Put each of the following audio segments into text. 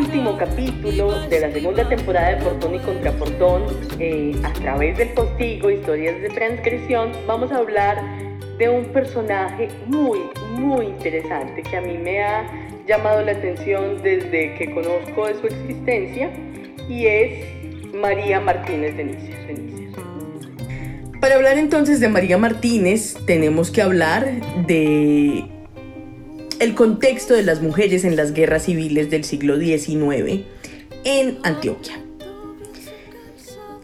Último capítulo de la segunda temporada de Portón y Contraportón, eh, a través del postigo, historias de transgresión, vamos a hablar de un personaje muy, muy interesante que a mí me ha llamado la atención desde que conozco de su existencia y es María Martínez de. Para hablar entonces de María Martínez tenemos que hablar de el contexto de las mujeres en las guerras civiles del siglo XIX en Antioquia.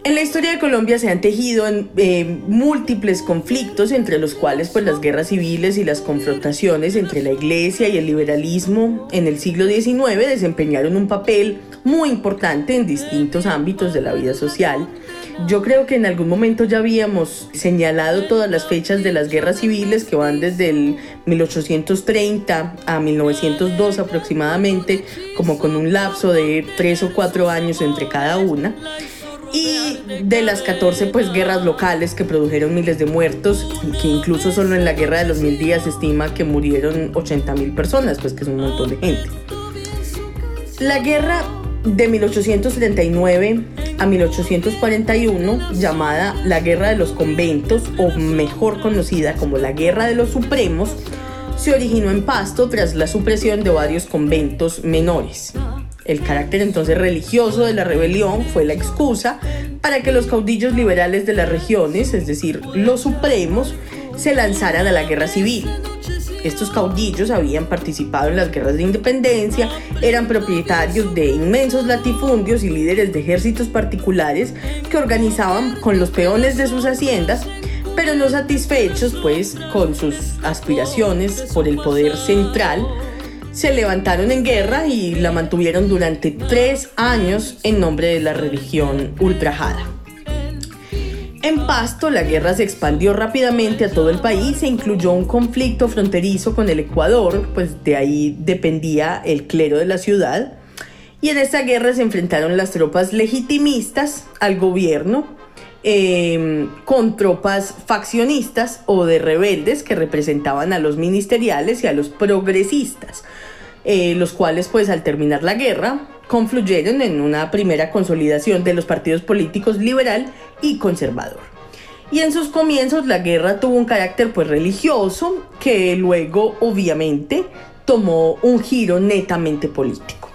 En la historia de Colombia se han tejido eh, múltiples conflictos entre los cuales pues, las guerras civiles y las confrontaciones entre la iglesia y el liberalismo en el siglo XIX desempeñaron un papel muy importante en distintos ámbitos de la vida social yo creo que en algún momento ya habíamos señalado todas las fechas de las guerras civiles que van desde el 1830 a 1902 aproximadamente, como con un lapso de tres o cuatro años entre cada una. Y de las 14 pues guerras locales que produjeron miles de muertos, que incluso solo en la guerra de los mil días se estima que murieron 80 mil personas, pues que es un montón de gente. La guerra de 1839 a 1841, llamada la Guerra de los Conventos, o mejor conocida como la Guerra de los Supremos, se originó en Pasto tras la supresión de varios conventos menores. El carácter entonces religioso de la rebelión fue la excusa para que los caudillos liberales de las regiones, es decir, los supremos, se lanzaran a la guerra civil. Estos caudillos habían participado en las guerras de independencia, eran propietarios de inmensos latifundios y líderes de ejércitos particulares que organizaban con los peones de sus haciendas, pero no satisfechos pues con sus aspiraciones por el poder central, se levantaron en guerra y la mantuvieron durante tres años en nombre de la religión ultrajada. En Pasto, la guerra se expandió rápidamente a todo el país e incluyó un conflicto fronterizo con el Ecuador, pues de ahí dependía el clero de la ciudad. Y en esta guerra se enfrentaron las tropas legitimistas al gobierno em, con tropas faccionistas o de rebeldes que representaban a los ministeriales y a los progresistas, eh, los cuales pues al terminar la guerra confluyeron en una primera consolidación de los partidos políticos liberal y conservador. Y en sus comienzos la guerra tuvo un carácter pues religioso que luego obviamente tomó un giro netamente político.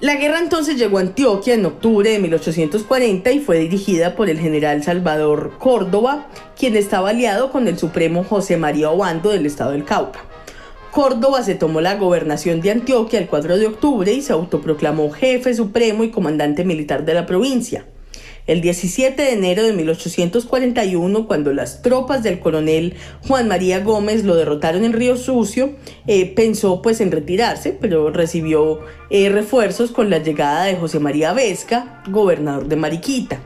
La guerra entonces llegó a Antioquia en octubre de 1840 y fue dirigida por el general Salvador Córdoba, quien estaba aliado con el supremo José María Obando del estado del Cauca. Córdoba se tomó la gobernación de Antioquia el 4 de octubre y se autoproclamó jefe supremo y comandante militar de la provincia. El 17 de enero de 1841, cuando las tropas del coronel Juan María Gómez lo derrotaron en Río Sucio, eh, pensó pues en retirarse, pero recibió eh, refuerzos con la llegada de José María Vesca, gobernador de Mariquita.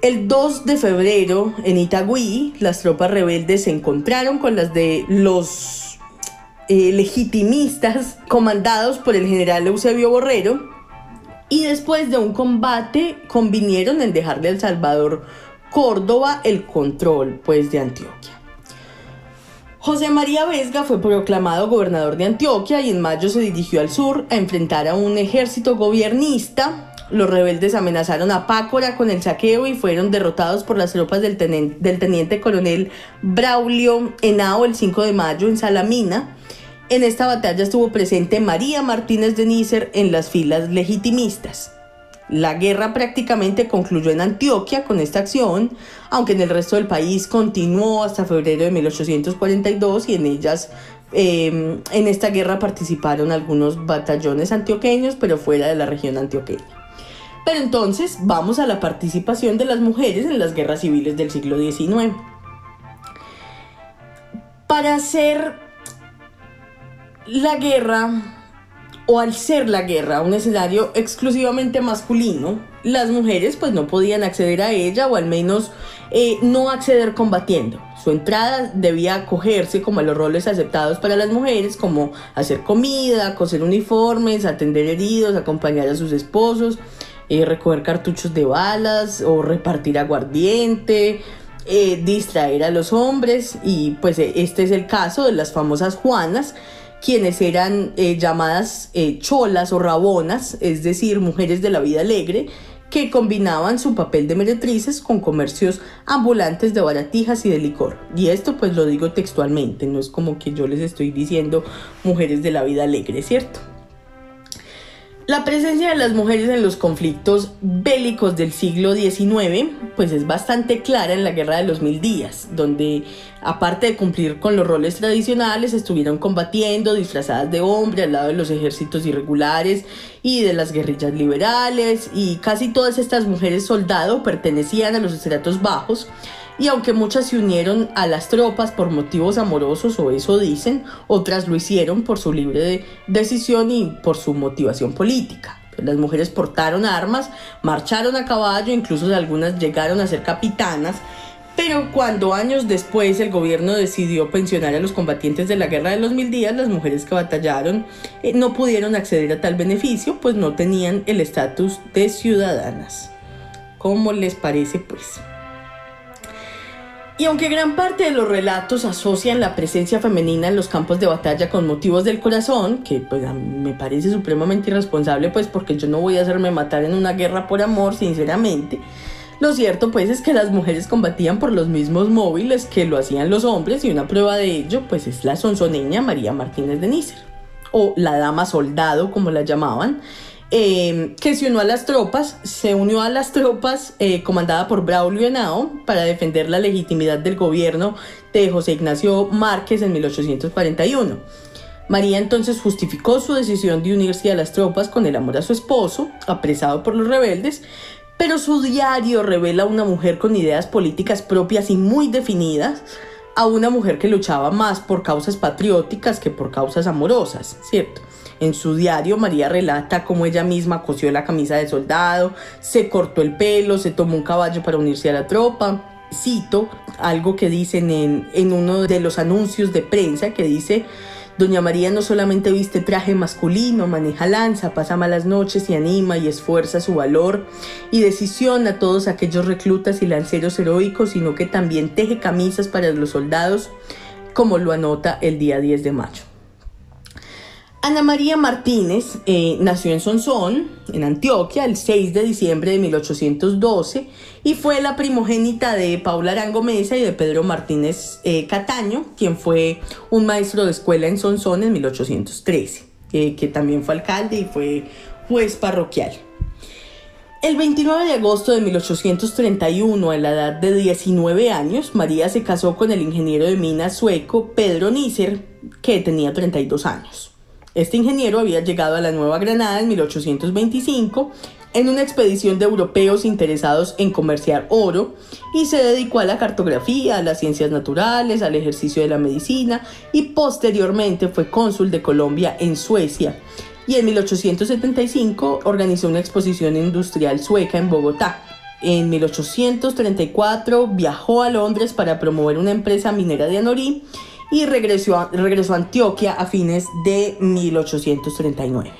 El 2 de febrero, en Itagüí, las tropas rebeldes se encontraron con las de los eh, legitimistas comandados por el general Eusebio Borrero y después de un combate convinieron en dejarle al Salvador Córdoba el control pues de Antioquia. José María Vesga fue proclamado gobernador de Antioquia y en mayo se dirigió al sur a enfrentar a un ejército gobiernista. Los rebeldes amenazaron a Pácora con el saqueo y fueron derrotados por las tropas del, del teniente coronel Braulio Henao el 5 de mayo en Salamina. En esta batalla estuvo presente María Martínez de Nícer en las filas legitimistas. La guerra prácticamente concluyó en Antioquia con esta acción, aunque en el resto del país continuó hasta febrero de 1842 y en ellas, em, en esta guerra participaron algunos batallones antioqueños, pero fuera de la región antioqueña. Pero entonces vamos a la participación de las mujeres en las guerras civiles del siglo XIX. Para ser la guerra, o al ser la guerra un escenario exclusivamente masculino, las mujeres pues no podían acceder a ella o al menos eh, no acceder combatiendo. Su entrada debía acogerse como a los roles aceptados para las mujeres, como hacer comida, coser uniformes, atender heridos, acompañar a sus esposos, eh, recoger cartuchos de balas o repartir aguardiente, eh, distraer a los hombres y pues este es el caso de las famosas Juanas quienes eran eh, llamadas eh, cholas o rabonas, es decir, mujeres de la vida alegre, que combinaban su papel de meretrices con comercios ambulantes de baratijas y de licor. Y esto pues lo digo textualmente, no es como que yo les estoy diciendo mujeres de la vida alegre, ¿cierto? La presencia de las mujeres en los conflictos bélicos del siglo XIX pues es bastante clara en la Guerra de los Mil Días, donde aparte de cumplir con los roles tradicionales estuvieron combatiendo disfrazadas de hombre al lado de los ejércitos irregulares y de las guerrillas liberales y casi todas estas mujeres soldado pertenecían a los estratos bajos y aunque muchas se unieron a las tropas por motivos amorosos o eso dicen, otras lo hicieron por su libre decisión y por su motivación política. Las mujeres portaron armas, marcharon a caballo, incluso algunas llegaron a ser capitanas, pero cuando años después el gobierno decidió pensionar a los combatientes de la Guerra de los Mil Días, las mujeres que batallaron eh, no pudieron acceder a tal beneficio, pues no tenían el estatus de ciudadanas. ¿Cómo les parece pues? Y aunque gran parte de los relatos asocian la presencia femenina en los campos de batalla con motivos del corazón, que pues me parece supremamente irresponsable, pues porque yo no voy a hacerme matar en una guerra por amor, sinceramente, lo cierto pues es que las mujeres combatían por los mismos móviles que lo hacían los hombres y una prueba de ello pues es la sonsoneña María Martínez de Nícer, o la dama soldado como la llamaban, Em, que se unió a las tropas, se unió a las tropas eh, comandada por Braulio Henao para defender la legitimidad del gobierno de José Ignacio Márquez en 1841. María entonces justificó su decisión de unirse a las tropas con el amor a su esposo, apresado por los rebeldes, pero su diario revela a una mujer con ideas políticas propias y muy definidas, a una mujer que luchaba más por causas patrióticas que por causas amorosas, ¿cierto? En su diario, María relata cómo ella misma cosió la camisa de soldado, se cortó el pelo, se tomó un caballo para unirse a la tropa. Cito algo que dicen en, en uno de los anuncios de prensa que dice, Doña María no solamente viste traje masculino, maneja lanza, pasa malas noches y anima y esfuerza su valor y decisión a todos aquellos reclutas y lanceros heroicos, sino que también teje camisas para los soldados, como lo anota el día 10 de mayo. Ana María Martínez eh, nació en Sonsón, en Antioquia, el 6 de diciembre de 1812 y fue la primogénita de Paula Arango Mesa y de Pedro Martínez eh, Cataño, quien fue un maestro de escuela en Sonsón en 1813, eh, que también fue alcalde y fue juez parroquial. El 29 de agosto de 1831, a la edad de 19 años, María se casó con el ingeniero de minas sueco Pedro Nícer, que tenía 32 años. Este ingeniero había llegado a la Nueva Granada en 1825 en una expedición de europeos interesados en comerciar oro y se dedicó a la cartografía, a las ciencias naturales, al ejercicio de la medicina y posteriormente fue cónsul de Colombia en Suecia y en 1875 organizó una exposición industrial sueca en Bogotá. En 1834 viajó a Londres para promover una empresa minera de Anorí y regresó a, regresó a Antioquia a fines de 1839.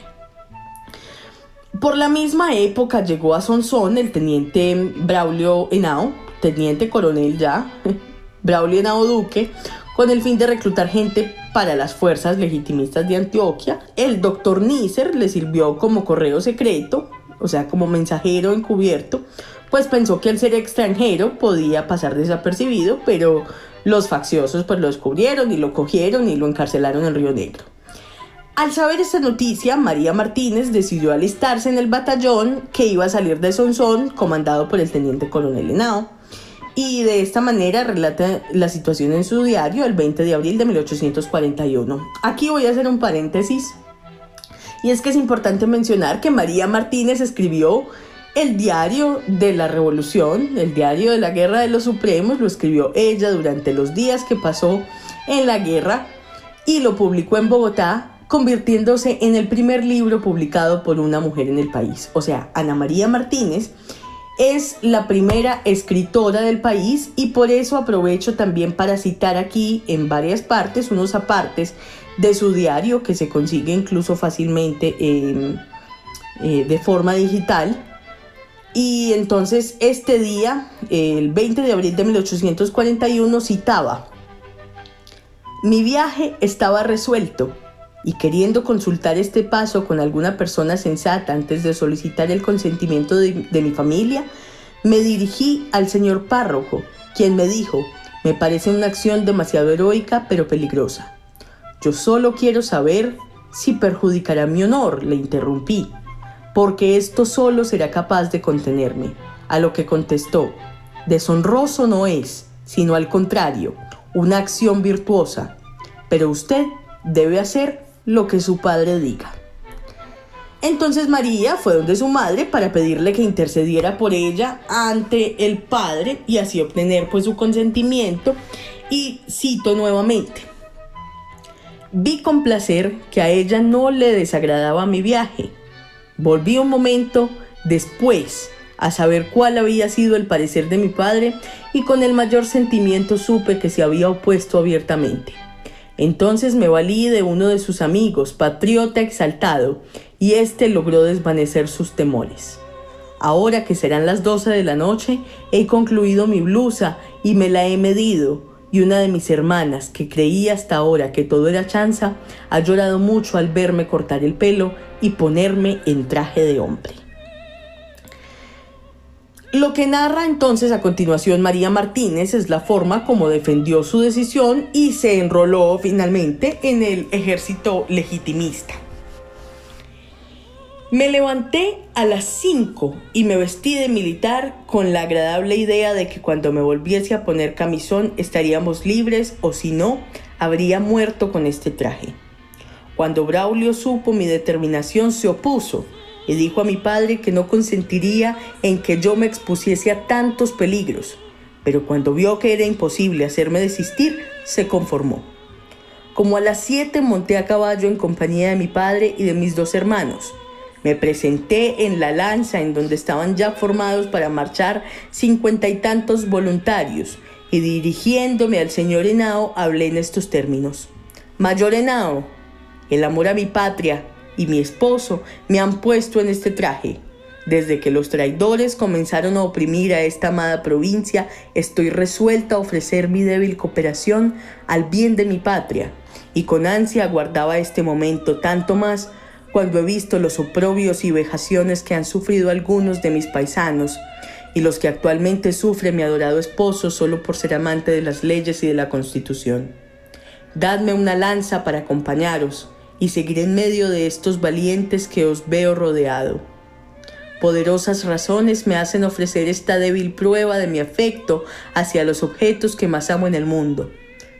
Por la misma época llegó a Sonsón el teniente Braulio Henao, teniente coronel ya, Braulio Henao Duque, con el fin de reclutar gente para las fuerzas legitimistas de Antioquia. El doctor Nícer le sirvió como correo secreto, o sea, como mensajero encubierto, pues pensó que al ser extranjero podía pasar desapercibido, pero los facciosos pues lo descubrieron y lo cogieron y lo encarcelaron en Río Negro. Al saber esta noticia, María Martínez decidió alistarse en el batallón que iba a salir de Sonsón, comandado por el teniente coronel Henao, y de esta manera relata la situación en su diario el 20 de abril de 1841. Aquí voy a hacer un paréntesis, y es que es importante mencionar que María Martínez escribió el diario de la revolución, el diario de la guerra de los supremos, lo escribió ella durante los días que pasó en la guerra y lo publicó en Bogotá, convirtiéndose en el primer libro publicado por una mujer en el país. O sea, Ana María Martínez es la primera escritora del país y por eso aprovecho también para citar aquí en varias partes unos apartes de su diario que se consigue incluso fácilmente eh, de forma digital y entonces este día, el 20 de abril de 1841, citaba, mi viaje estaba resuelto, y queriendo consultar este paso con alguna persona sensata antes de solicitar el consentimiento de, mi familia, me dirigí al señor párroco, quien me dijo, me parece una acción demasiado heroica pero peligrosa. Yo solo quiero saber si perjudicará mi honor, le interrumpí, porque esto solo será capaz de contenerme. A lo que contestó, deshonroso no es, sino al contrario, una acción virtuosa, pero usted debe hacer lo que su padre diga. Entonces María fue donde su madre para pedirle que intercediera por ella ante el padre y así obtener pues su consentimiento y cito nuevamente. Vi con placer que a ella no le desagradaba mi viaje. Volví un momento después a saber cuál había sido el parecer de mi padre y con el mayor sentimiento supe que se había opuesto abiertamente. Entonces me valí de uno de sus amigos, patriota exaltado, y éste logró desvanecer sus temores. Ahora que serán las 12 de la noche, he concluido mi blusa y me la he medido, y una de mis hermanas, que creía hasta ahora que todo era chanza, ha llorado mucho al verme cortar el pelo y ponerme en traje de hombre. Lo que narra entonces a continuación María Martínez es la forma como defendió su decisión y se enroló finalmente en el ejército legitimista. Me levanté a las 5 y me vestí de militar con la agradable idea de que cuando me volviese a poner camisón estaríamos libres o si no, habría muerto con este traje. Cuando Braulio supo mi determinación se opuso y dijo a mi padre que no consentiría en que yo me expusiese a tantos peligros, pero cuando vio que era imposible hacerme desistir, se conformó. Como a las siete monté a caballo en compañía de mi padre y de mis dos hermanos. Me presenté en la lanza en donde estaban ya formados para marchar cincuenta y tantos voluntarios y dirigiéndome al señor Henao hablé en estos términos. Mayor Henao, el amor a mi patria, y mi esposo me han puesto en este traje. Desde que los traidores comenzaron a oprimir a esta amada provincia, estoy resuelta a ofrecer mi débil cooperación al bien de mi patria, y con ansia aguardaba este momento tanto más cuando he visto los oprobios y vejaciones que han sufrido algunos de mis paisanos, y los que actualmente sufre mi adorado esposo solo por ser amante de las leyes y de la constitución. Dadme una lanza para acompañaros, y seguiré en medio de estos valientes que os veo rodeado. Poderosas razones me hacen ofrecer esta débil prueba de mi afecto hacia los objetos que más amo en el mundo,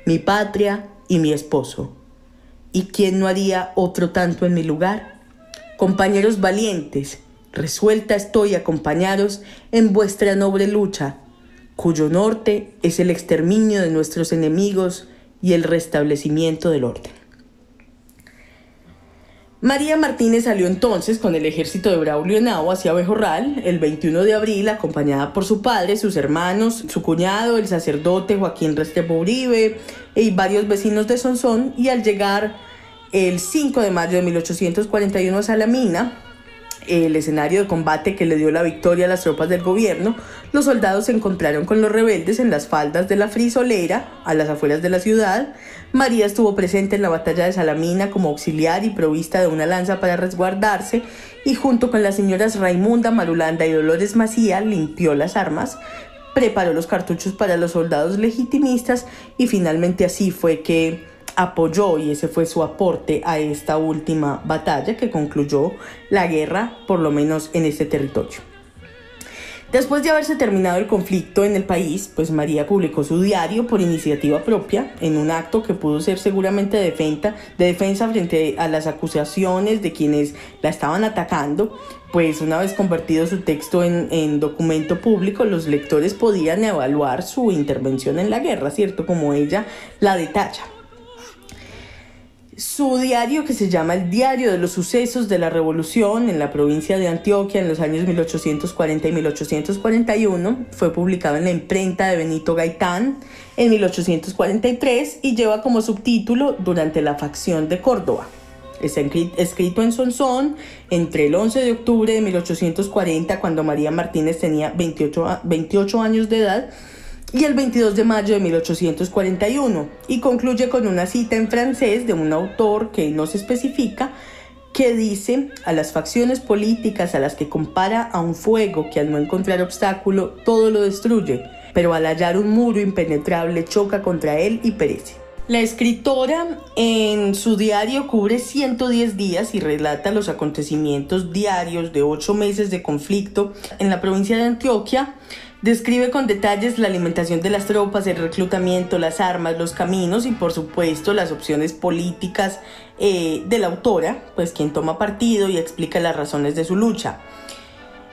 mi patria y mi esposo. ¿Y quién no haría otro tanto en mi lugar? Compañeros valientes, resuelta estoy a acompañaros en vuestra noble lucha, cuyo norte es el exterminio de nuestros enemigos y el restablecimiento del orden. María Martínez salió entonces con el ejército de Braulio Henao hacia Bejorral el 21 de abril, acompañada por su padre, sus hermanos, su cuñado, el sacerdote Joaquín Restrepo Uribe y varios vecinos de Sonsón, y al llegar el 5 de mayo de 1841 a Salamina, el escenario de combate que le dio la victoria a las tropas del gobierno, los soldados se encontraron con los rebeldes en las faldas de la Frisolera, a las afueras de la ciudad. María estuvo presente en la batalla de Salamina como auxiliar y provista de una lanza para resguardarse, y junto con las señoras Raimunda Marulanda y Dolores Macía limpió las armas, preparó los cartuchos para los soldados legitimistas y finalmente así fue que apoyó y ese fue su aporte a esta última batalla que concluyó la guerra, por lo menos en este territorio. Después de haberse terminado el conflicto en el país, pues María publicó su diario por iniciativa propia, en un acto que pudo ser seguramente de defensa, de defensa frente a las acusaciones de quienes la estaban atacando, pues una vez convertido su texto en, en documento público, los lectores podían evaluar su intervención en la guerra, ¿cierto? Como ella la detalla su diario que se llama El Diario de los Sucesos de la Revolución en la provincia de Antioquia en los años 1840 y 1841 fue publicado en la imprenta de Benito Gaitán en 1843 y lleva como subtítulo Durante la facción de Córdoba. Está escrito en Sonsón entre el 11 de octubre de 1840 cuando María Martínez tenía 28, 28 años de edad y el 22 de mayo de 1841 y concluye con una cita en francés de un autor que no se especifica que dice a las facciones políticas a las que compara a un fuego que al no encontrar obstáculo todo lo destruye, pero al hallar un muro impenetrable choca contra él y perece. La escritora en su diario cubre 110 días y relata los acontecimientos diarios de ocho meses de conflicto en la provincia de Antioquia Describe con detalles la alimentación de las tropas, el reclutamiento, las armas, los caminos y por supuesto las opciones políticas eh, de la autora, pues quien toma partido y explica las razones de su lucha.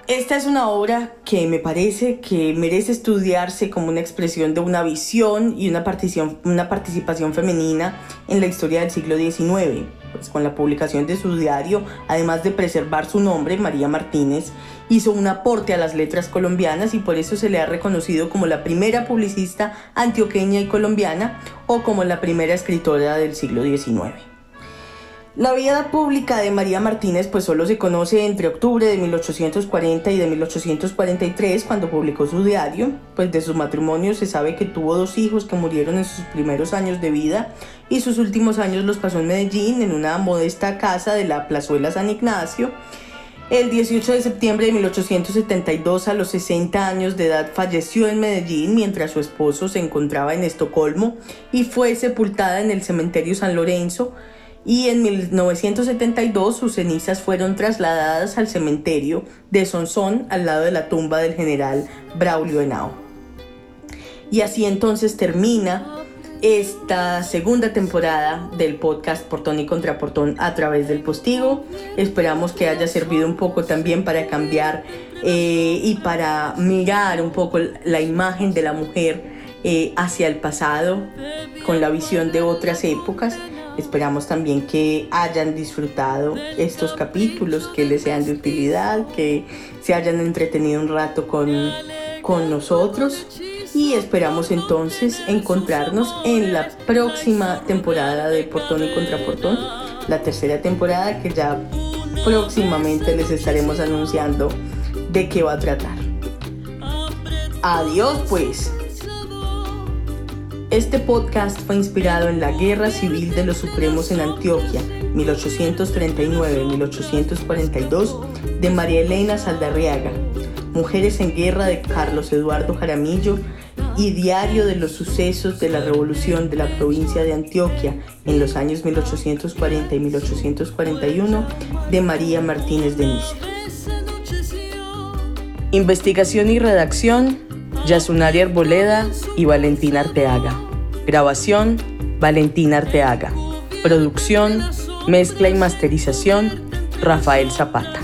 Esta es una obra que me parece que merece estudiarse como una expresión de una visión y una participación, una participación femenina en la historia del siglo XIX. Pues con la publicación de su diario, además de preservar su nombre, María Martínez hizo un aporte a las letras colombianas y por eso se le ha reconocido como la primera publicista antioqueña y colombiana o como la primera escritora del siglo XIX. La vida pública de María Martínez pues solo se conoce entre octubre de 1840 y de 1843 cuando publicó su diario, pues de su matrimonio se sabe que tuvo dos hijos que murieron en sus primeros años de vida y sus últimos años los pasó en Medellín en una modesta casa de la plazuela San Ignacio. El 18 de septiembre de 1872 a los 60 años de edad falleció en Medellín mientras su esposo se encontraba en Estocolmo y fue sepultada en el cementerio San Lorenzo y en 1972 sus cenizas fueron trasladadas al cementerio de Sonsón al lado de la tumba del general Braulio Henao. Y así entonces termina esta segunda temporada del podcast Portón y Contraportón a través del postigo. Esperamos que haya servido un poco también para cambiar eh, y para mirar un poco la imagen de la mujer eh, hacia el pasado con la visión de otras épocas. Esperamos también que hayan disfrutado estos capítulos, que les sean de utilidad, que se hayan entretenido un rato con, con nosotros y esperamos entonces encontrarnos en la próxima temporada de Portón y Contraportón, la tercera temporada que ya próximamente les estaremos anunciando de qué va a tratar. Adiós pues. Este podcast fue inspirado en la Guerra Civil de los Supremos en Antioquia, 1839-1842, de María Elena Saldarriaga, Mujeres en Guerra de Carlos Eduardo Jaramillo y Diario de los Sucesos de la Revolución de la provincia de Antioquia en los años 1840 y 1841 de María Martínez de Nícer. Investigación y redacción Yasunari Arboleda y Valentina Arteaga. Grabación, Valentina Arteaga. Producción, mezcla y masterización, Rafael Zapata.